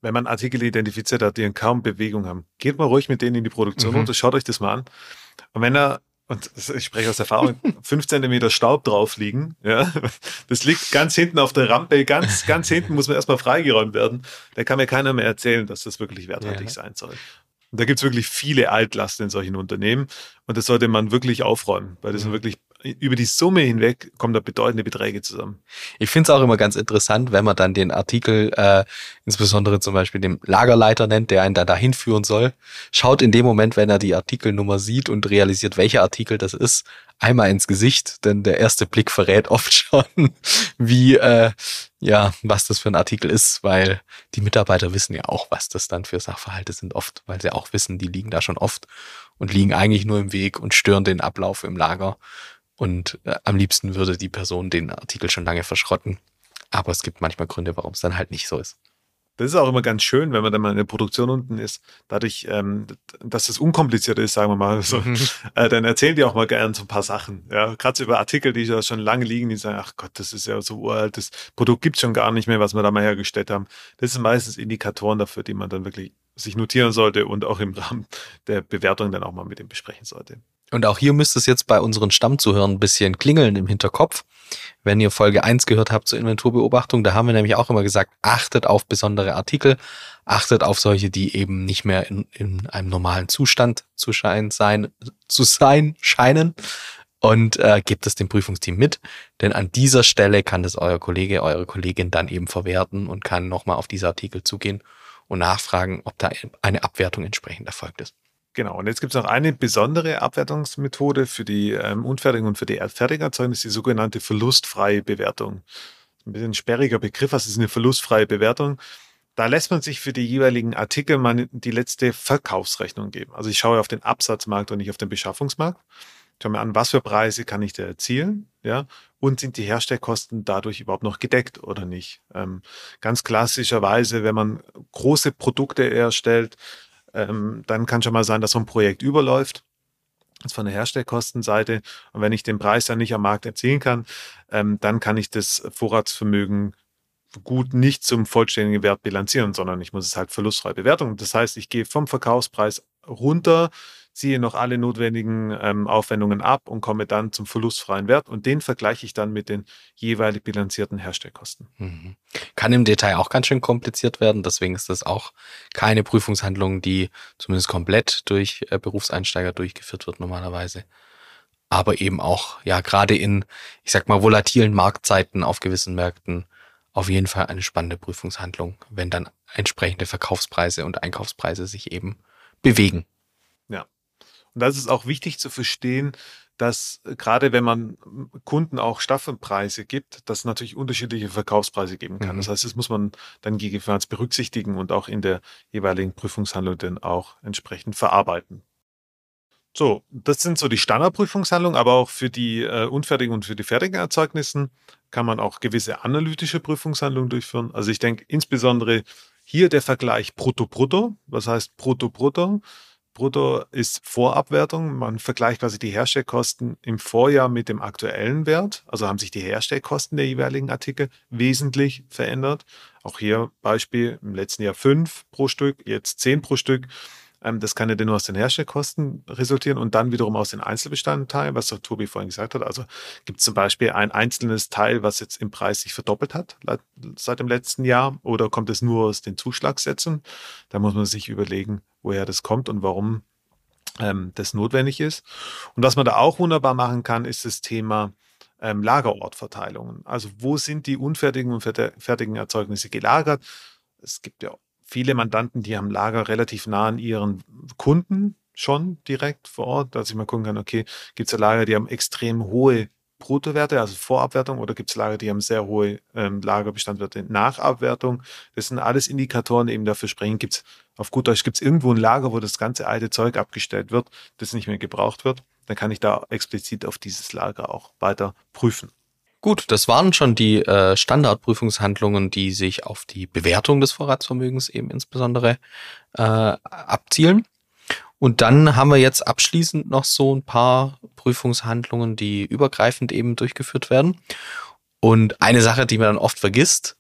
wenn man Artikel identifiziert hat, die kaum Bewegung haben, geht mal ruhig mit denen in die Produktion mhm. und schaut euch das mal an. Und wenn er und ich spreche aus Erfahrung, fünf Zentimeter Staub drauf liegen. Ja, das liegt ganz hinten auf der Rampe, ganz, ganz hinten muss man erstmal freigeräumt werden. Da kann mir keiner mehr erzählen, dass das wirklich werthaltig ja. sein soll. Und da gibt es wirklich viele Altlasten in solchen Unternehmen und das sollte man wirklich aufräumen, weil das sind mhm. wirklich über die Summe hinweg kommen da bedeutende Beträge zusammen. Ich finde es auch immer ganz interessant, wenn man dann den Artikel, äh, insbesondere zum Beispiel dem Lagerleiter nennt, der einen da dahin führen soll, schaut in dem Moment, wenn er die Artikelnummer sieht und realisiert, welcher Artikel das ist, einmal ins Gesicht, denn der erste Blick verrät oft schon, wie äh, ja, was das für ein Artikel ist, weil die Mitarbeiter wissen ja auch, was das dann für Sachverhalte sind oft, weil sie auch wissen, die liegen da schon oft und liegen eigentlich nur im Weg und stören den Ablauf im Lager. Und äh, am liebsten würde die Person den Artikel schon lange verschrotten. Aber es gibt manchmal Gründe, warum es dann halt nicht so ist. Das ist auch immer ganz schön, wenn man dann mal in der Produktion unten ist, dadurch, ähm, dass es unkompliziert ist, sagen wir mal so, mhm. äh, dann erzählen die auch mal gern so ein paar Sachen. Ja, gerade so über Artikel, die da schon lange liegen, die sagen, ach Gott, das ist ja so uralt, das Produkt gibt's schon gar nicht mehr, was wir da mal hergestellt haben. Das sind meistens Indikatoren dafür, die man dann wirklich sich notieren sollte und auch im Rahmen der Bewertung dann auch mal mit ihm besprechen sollte. Und auch hier müsste es jetzt bei unseren Stammzuhörern ein bisschen klingeln im Hinterkopf. Wenn ihr Folge 1 gehört habt zur Inventurbeobachtung, da haben wir nämlich auch immer gesagt, achtet auf besondere Artikel, achtet auf solche, die eben nicht mehr in, in einem normalen Zustand zu, schein, sein, zu sein scheinen und äh, gebt es dem Prüfungsteam mit, denn an dieser Stelle kann das euer Kollege, eure Kollegin dann eben verwerten und kann nochmal auf diese Artikel zugehen und nachfragen, ob da eine Abwertung entsprechend erfolgt ist. Genau, und jetzt gibt es noch eine besondere Abwertungsmethode für die ähm, unfertigen und für die fertigen Erzeugnisse, die sogenannte verlustfreie Bewertung. Ein bisschen sperriger Begriff, was ist eine verlustfreie Bewertung? Da lässt man sich für die jeweiligen Artikel mal die letzte Verkaufsrechnung geben. Also ich schaue auf den Absatzmarkt und nicht auf den Beschaffungsmarkt. Schau mir an, was für Preise kann ich da erzielen, ja, und sind die Herstellkosten dadurch überhaupt noch gedeckt oder nicht? Ähm, ganz klassischerweise, wenn man große Produkte erstellt, ähm, dann kann schon mal sein, dass so ein Projekt überläuft. Das von der Herstellkostenseite. Und wenn ich den Preis dann nicht am Markt erzielen kann, ähm, dann kann ich das Vorratsvermögen gut nicht zum vollständigen Wert bilanzieren, sondern ich muss es halt verlustfrei bewerten. Das heißt, ich gehe vom Verkaufspreis runter ziehe noch alle notwendigen ähm, Aufwendungen ab und komme dann zum verlustfreien Wert und den vergleiche ich dann mit den jeweilig bilanzierten Herstellkosten. Mhm. Kann im Detail auch ganz schön kompliziert werden, deswegen ist das auch keine Prüfungshandlung, die zumindest komplett durch äh, Berufseinsteiger durchgeführt wird normalerweise. Aber eben auch, ja, gerade in, ich sag mal, volatilen Marktzeiten auf gewissen Märkten auf jeden Fall eine spannende Prüfungshandlung, wenn dann entsprechende Verkaufspreise und Einkaufspreise sich eben bewegen. Und das ist auch wichtig zu verstehen, dass äh, gerade wenn man Kunden auch Staffelpreise gibt, dass es natürlich unterschiedliche Verkaufspreise geben kann. Mhm. Das heißt, das muss man dann gegebenenfalls berücksichtigen und auch in der jeweiligen Prüfungshandlung dann auch entsprechend verarbeiten. So, das sind so die Standardprüfungshandlungen, aber auch für die äh, unfertigen und für die fertigen Erzeugnissen kann man auch gewisse analytische Prüfungshandlungen durchführen. Also ich denke insbesondere hier der Vergleich Brutto-Brutto. Was heißt Brutto-Brutto? Brutto ist Vorabwertung. Man vergleicht quasi die Herstellkosten im Vorjahr mit dem aktuellen Wert. Also haben sich die Herstellkosten der jeweiligen Artikel wesentlich verändert. Auch hier Beispiel im letzten Jahr fünf pro Stück, jetzt zehn pro Stück. Ähm, das kann ja nur aus den Herstellkosten resultieren und dann wiederum aus den Einzelbestandteilen, was der Tobi vorhin gesagt hat. Also gibt es zum Beispiel ein einzelnes Teil, was jetzt im Preis sich verdoppelt hat seit dem letzten Jahr oder kommt es nur aus den Zuschlagssätzen? Da muss man sich überlegen, woher das kommt und warum ähm, das notwendig ist. Und was man da auch wunderbar machen kann, ist das Thema ähm, Lagerortverteilungen. Also wo sind die unfertigen und fertigen Erzeugnisse gelagert? Es gibt ja viele Mandanten, die haben Lager relativ nah an ihren Kunden schon direkt vor Ort, dass ich mal gucken kann, okay, gibt es Lager, die haben extrem hohe Bruttowerte, also Vorabwertung, oder gibt es Lager, die haben sehr hohe ähm, Lagerbestandwerte nach Abwertung? Das sind alles Indikatoren, die eben dafür sprechen, gibt es auf gut Deutsch, gibt es irgendwo ein Lager, wo das ganze alte Zeug abgestellt wird, das nicht mehr gebraucht wird, dann kann ich da explizit auf dieses Lager auch weiter prüfen. Gut, das waren schon die äh, Standardprüfungshandlungen, die sich auf die Bewertung des Vorratsvermögens eben insbesondere äh, abzielen. Und dann haben wir jetzt abschließend noch so ein paar Prüfungshandlungen, die übergreifend eben durchgeführt werden. Und eine Sache, die man dann oft vergisst,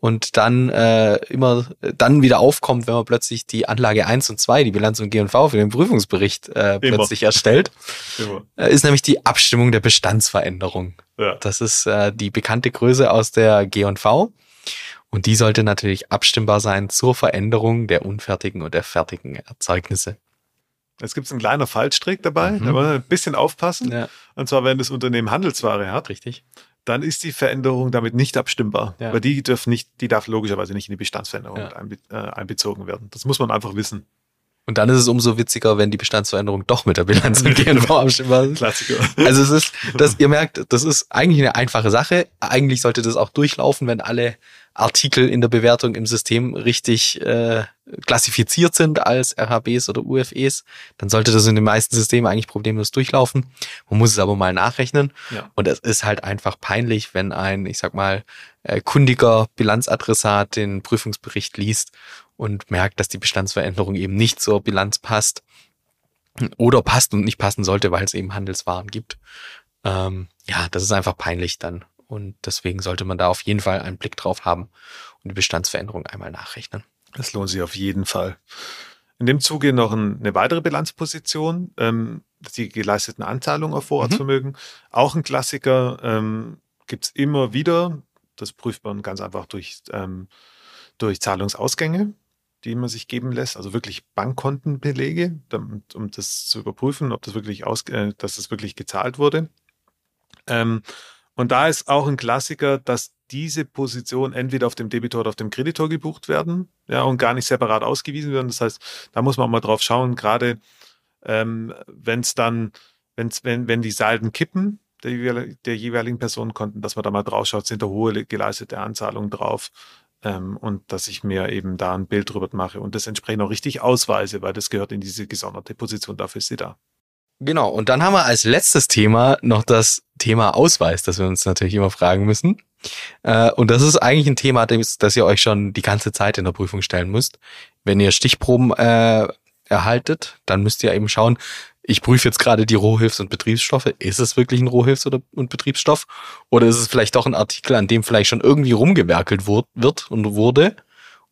und dann äh, immer dann wieder aufkommt, wenn man plötzlich die Anlage 1 und 2, die Bilanz und G&V für den Prüfungsbericht äh, plötzlich erstellt, äh, ist nämlich die Abstimmung der Bestandsveränderung. Ja. Das ist äh, die bekannte Größe aus der G&V und die sollte natürlich abstimmbar sein zur Veränderung der unfertigen und der fertigen Erzeugnisse. Es gibt einen kleinen Fallstrick dabei, mhm. da muss man ein bisschen aufpassen. Ja. Und zwar, wenn das Unternehmen Handelsware hat. Richtig dann ist die Veränderung damit nicht abstimmbar. Ja. Weil die darf nicht, die darf logischerweise nicht in die Bestandsveränderung ja. einbe äh, einbezogen werden. Das muss man einfach wissen. Und dann ist es umso witziger, wenn die Bestandsveränderung doch mit der Bilanz und GNV abstimmbar ist. Klassiker. Also es ist, das, ihr merkt, das ist eigentlich eine einfache Sache. Eigentlich sollte das auch durchlaufen, wenn alle Artikel in der Bewertung im System richtig äh, klassifiziert sind als RHBs oder UFEs, dann sollte das in den meisten Systemen eigentlich problemlos durchlaufen. Man muss es aber mal nachrechnen. Ja. Und es ist halt einfach peinlich, wenn ein, ich sag mal, äh, kundiger Bilanzadressat den Prüfungsbericht liest und merkt, dass die Bestandsveränderung eben nicht zur Bilanz passt oder passt und nicht passen sollte, weil es eben Handelswaren gibt. Ähm, ja, das ist einfach peinlich dann. Und deswegen sollte man da auf jeden Fall einen Blick drauf haben und die Bestandsveränderung einmal nachrechnen. Das lohnt sich auf jeden Fall. In dem Zuge noch ein, eine weitere Bilanzposition, ähm, die geleisteten Anzahlungen auf Vorratsvermögen. Mhm. Auch ein Klassiker, ähm, gibt es immer wieder. Das prüft man ganz einfach durch, ähm, durch Zahlungsausgänge, die man sich geben lässt, also wirklich Bankkontenbelege, damit, um das zu überprüfen, ob das wirklich aus, äh, dass das wirklich gezahlt wurde. Ähm, und da ist auch ein Klassiker, dass diese Position entweder auf dem Debitor oder auf dem Kreditor gebucht werden, ja, und gar nicht separat ausgewiesen werden. Das heißt, da muss man auch mal drauf schauen, gerade ähm, wenn es dann, wenn's, wenn, wenn die Salden kippen, der, der jeweiligen Personenkonten, dass man da mal drauf schaut, sind da hohe geleistete Anzahlungen drauf ähm, und dass ich mir eben da ein Bild drüber mache und das entsprechend auch richtig ausweise, weil das gehört in diese gesonderte Position, dafür ist sie da. Genau, und dann haben wir als letztes Thema noch das Thema Ausweis, das wir uns natürlich immer fragen müssen. Äh, und das ist eigentlich ein Thema, das, das ihr euch schon die ganze Zeit in der Prüfung stellen müsst. Wenn ihr Stichproben äh, erhaltet, dann müsst ihr eben schauen, ich prüfe jetzt gerade die Rohhilfs- und Betriebsstoffe. Ist es wirklich ein Rohhilfs- oder, und Betriebsstoff? Oder ist es vielleicht doch ein Artikel, an dem vielleicht schon irgendwie rumgewerkelt wird und wurde?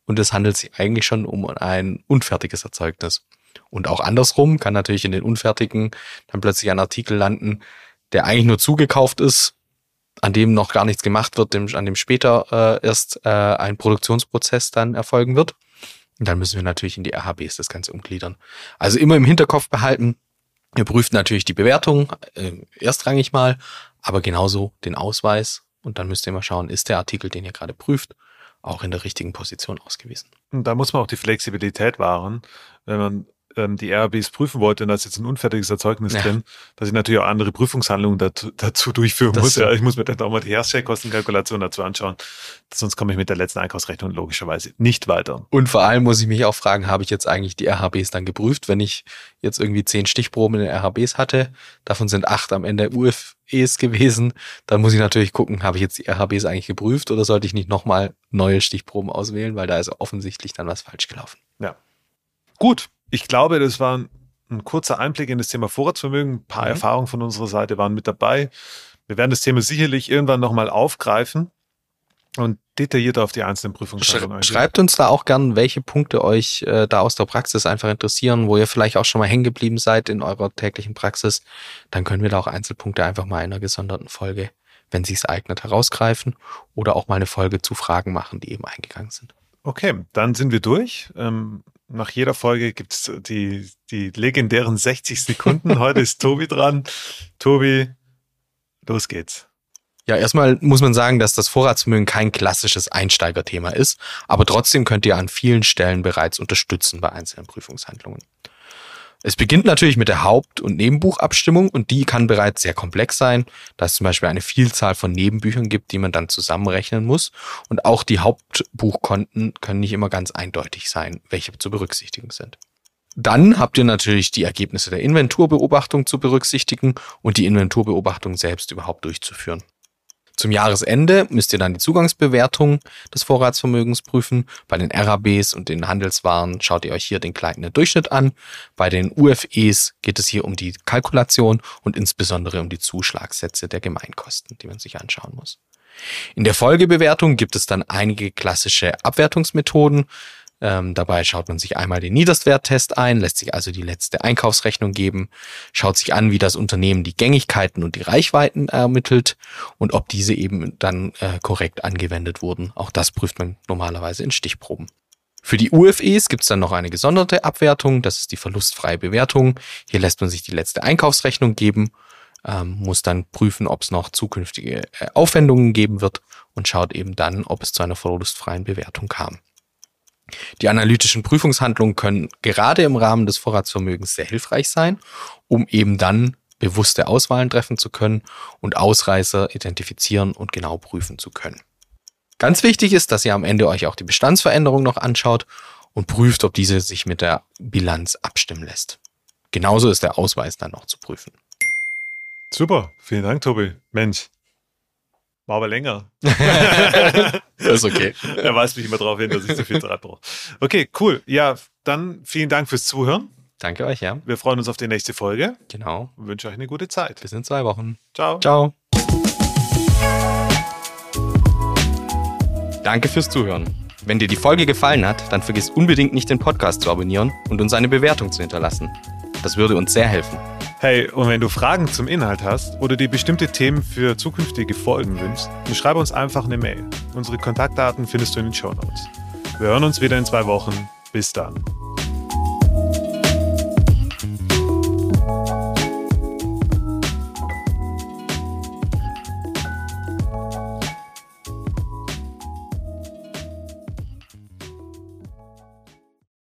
Und es handelt sich eigentlich schon um ein unfertiges Erzeugnis. Und auch andersrum kann natürlich in den unfertigen dann plötzlich ein Artikel landen, der eigentlich nur zugekauft ist, an dem noch gar nichts gemacht wird, dem, an dem später äh, erst äh, ein Produktionsprozess dann erfolgen wird. Und dann müssen wir natürlich in die RHBs das Ganze umgliedern. Also immer im Hinterkopf behalten, ihr prüft natürlich die Bewertung, äh, erstrangig mal, aber genauso den Ausweis. Und dann müsst ihr mal schauen, ist der Artikel, den ihr gerade prüft, auch in der richtigen Position ausgewiesen. Und da muss man auch die Flexibilität wahren, wenn man ähm, die RABs prüfen wollte und da ist jetzt ein unfertiges Erzeugnis ja. drin, dass ich natürlich auch andere Prüfungshandlungen dazu, dazu durchführen das muss. Ja, ich muss mir dann auch mal die Herstellkostenkalkulation dazu anschauen. Sonst komme ich mit der letzten Einkaufsrechnung logischerweise nicht weiter. Und vor allem muss ich mich auch fragen, habe ich jetzt eigentlich die RHBs dann geprüft, wenn ich jetzt irgendwie zehn Stichproben in den RHBs hatte, davon sind acht am Ende UFEs gewesen, dann muss ich natürlich gucken, habe ich jetzt die RHBs eigentlich geprüft oder sollte ich nicht nochmal neue Stichproben auswählen, weil da ist offensichtlich dann was falsch gelaufen. Ja. Gut, ich glaube, das war ein, ein, kurzer Einblick in das Thema Vorratsvermögen. Ein paar mhm. Erfahrungen von unserer Seite waren mit dabei. Wir werden das Thema sicherlich irgendwann nochmal aufgreifen und detaillierter auf die einzelnen Prüfungshandlungen eingehen. Schreibt uns da auch gern, welche Punkte euch äh, da aus der Praxis einfach interessieren, wo ihr vielleicht auch schon mal hängen geblieben seid in eurer täglichen Praxis. Dann können wir da auch Einzelpunkte einfach mal in einer gesonderten Folge, wenn sich's eignet, herausgreifen oder auch mal eine Folge zu Fragen machen, die eben eingegangen sind. Okay, dann sind wir durch. Ähm, nach jeder Folge gibt es die, die legendären 60 Sekunden. Heute ist Tobi dran. Tobi, los geht's. Ja, erstmal muss man sagen, dass das Vorratsvermögen kein klassisches Einsteigerthema ist, aber trotzdem könnt ihr an vielen Stellen bereits unterstützen bei einzelnen Prüfungshandlungen. Es beginnt natürlich mit der Haupt- und Nebenbuchabstimmung und die kann bereits sehr komplex sein, da es zum Beispiel eine Vielzahl von Nebenbüchern gibt, die man dann zusammenrechnen muss. Und auch die Hauptbuchkonten können nicht immer ganz eindeutig sein, welche zu berücksichtigen sind. Dann habt ihr natürlich die Ergebnisse der Inventurbeobachtung zu berücksichtigen und die Inventurbeobachtung selbst überhaupt durchzuführen. Zum Jahresende müsst ihr dann die Zugangsbewertung des Vorratsvermögens prüfen. Bei den RABs und den Handelswaren schaut ihr euch hier den gleitenden Durchschnitt an. Bei den UFEs geht es hier um die Kalkulation und insbesondere um die Zuschlagssätze der Gemeinkosten, die man sich anschauen muss. In der Folgebewertung gibt es dann einige klassische Abwertungsmethoden. Ähm, dabei schaut man sich einmal den Niederstwerttest ein, lässt sich also die letzte Einkaufsrechnung geben, schaut sich an, wie das Unternehmen die Gängigkeiten und die Reichweiten ermittelt und ob diese eben dann äh, korrekt angewendet wurden. Auch das prüft man normalerweise in Stichproben. Für die UFEs gibt es dann noch eine gesonderte Abwertung, das ist die verlustfreie Bewertung. Hier lässt man sich die letzte Einkaufsrechnung geben, ähm, muss dann prüfen, ob es noch zukünftige äh, Aufwendungen geben wird und schaut eben dann, ob es zu einer verlustfreien Bewertung kam. Die analytischen Prüfungshandlungen können gerade im Rahmen des Vorratsvermögens sehr hilfreich sein, um eben dann bewusste Auswahlen treffen zu können und Ausreißer identifizieren und genau prüfen zu können. Ganz wichtig ist, dass ihr am Ende euch auch die Bestandsveränderung noch anschaut und prüft, ob diese sich mit der Bilanz abstimmen lässt. Genauso ist der Ausweis dann noch zu prüfen. Super, vielen Dank, Tobi. Mensch, war aber länger. das ist okay. er weist mich immer darauf hin, dass ich zu viel Zeit brauche. Okay, cool. Ja, dann vielen Dank fürs Zuhören. Danke euch, ja. Wir freuen uns auf die nächste Folge. Genau. Und wünschen euch eine gute Zeit. Bis in zwei Wochen. Ciao. Ciao. Danke fürs Zuhören. Wenn dir die Folge gefallen hat, dann vergiss unbedingt nicht den Podcast zu abonnieren und uns eine Bewertung zu hinterlassen. Das würde uns sehr helfen. Hey, und wenn du Fragen zum Inhalt hast oder dir bestimmte Themen für zukünftige Folgen wünschst, dann schreib uns einfach eine Mail. Unsere Kontaktdaten findest du in den Show Notes. Wir hören uns wieder in zwei Wochen. Bis dann.